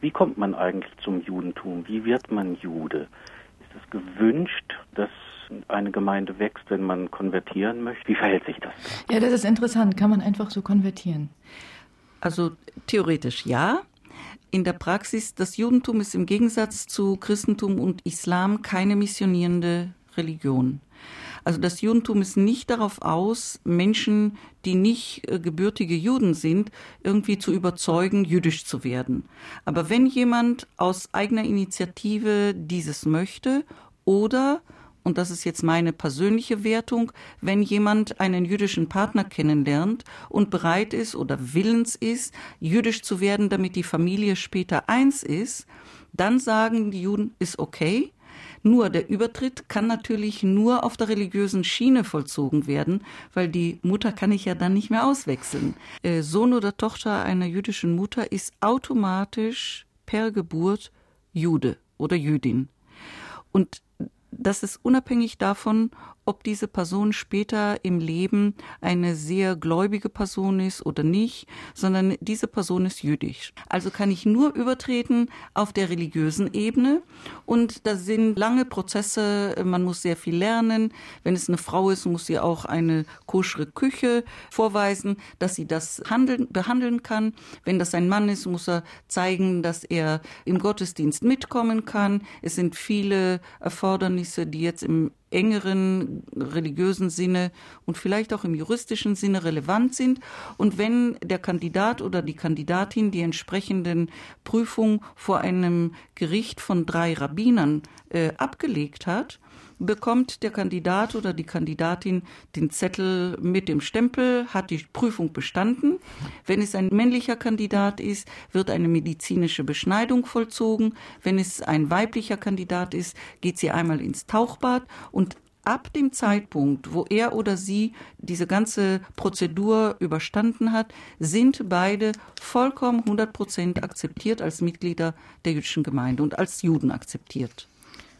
Wie kommt man eigentlich zum Judentum? Wie wird man Jude? Ist es gewünscht, dass eine Gemeinde wächst, wenn man konvertieren möchte? Wie verhält sich das? Ja, das ist interessant. Kann man einfach so konvertieren? Also theoretisch ja. In der Praxis, das Judentum ist im Gegensatz zu Christentum und Islam keine missionierende Religion. Also das Judentum ist nicht darauf aus, Menschen, die nicht äh, gebürtige Juden sind, irgendwie zu überzeugen, jüdisch zu werden. Aber wenn jemand aus eigener Initiative dieses möchte oder und das ist jetzt meine persönliche Wertung, wenn jemand einen jüdischen Partner kennenlernt und bereit ist oder willens ist, jüdisch zu werden, damit die Familie später eins ist, dann sagen die Juden, ist okay. Nur der Übertritt kann natürlich nur auf der religiösen Schiene vollzogen werden, weil die Mutter kann ich ja dann nicht mehr auswechseln. Äh, Sohn oder Tochter einer jüdischen Mutter ist automatisch per Geburt Jude oder Jüdin. Und das ist unabhängig davon, ob diese Person später im Leben eine sehr gläubige Person ist oder nicht, sondern diese Person ist jüdisch. Also kann ich nur übertreten auf der religiösen Ebene und da sind lange Prozesse, man muss sehr viel lernen. Wenn es eine Frau ist, muss sie auch eine koschere Küche vorweisen, dass sie das handeln, behandeln kann. Wenn das ein Mann ist, muss er zeigen, dass er im Gottesdienst mitkommen kann. Es sind viele Erfordernisse, die jetzt im engeren religiösen Sinne und vielleicht auch im juristischen Sinne relevant sind. Und wenn der Kandidat oder die Kandidatin die entsprechenden Prüfungen vor einem Gericht von drei Rabbinern äh, abgelegt hat, bekommt der Kandidat oder die Kandidatin den Zettel mit dem Stempel, hat die Prüfung bestanden. Wenn es ein männlicher Kandidat ist, wird eine medizinische Beschneidung vollzogen. Wenn es ein weiblicher Kandidat ist, geht sie einmal ins Tauchbad und ab dem Zeitpunkt, wo er oder sie diese ganze Prozedur überstanden hat, sind beide vollkommen 100 Prozent akzeptiert als Mitglieder der jüdischen Gemeinde und als Juden akzeptiert.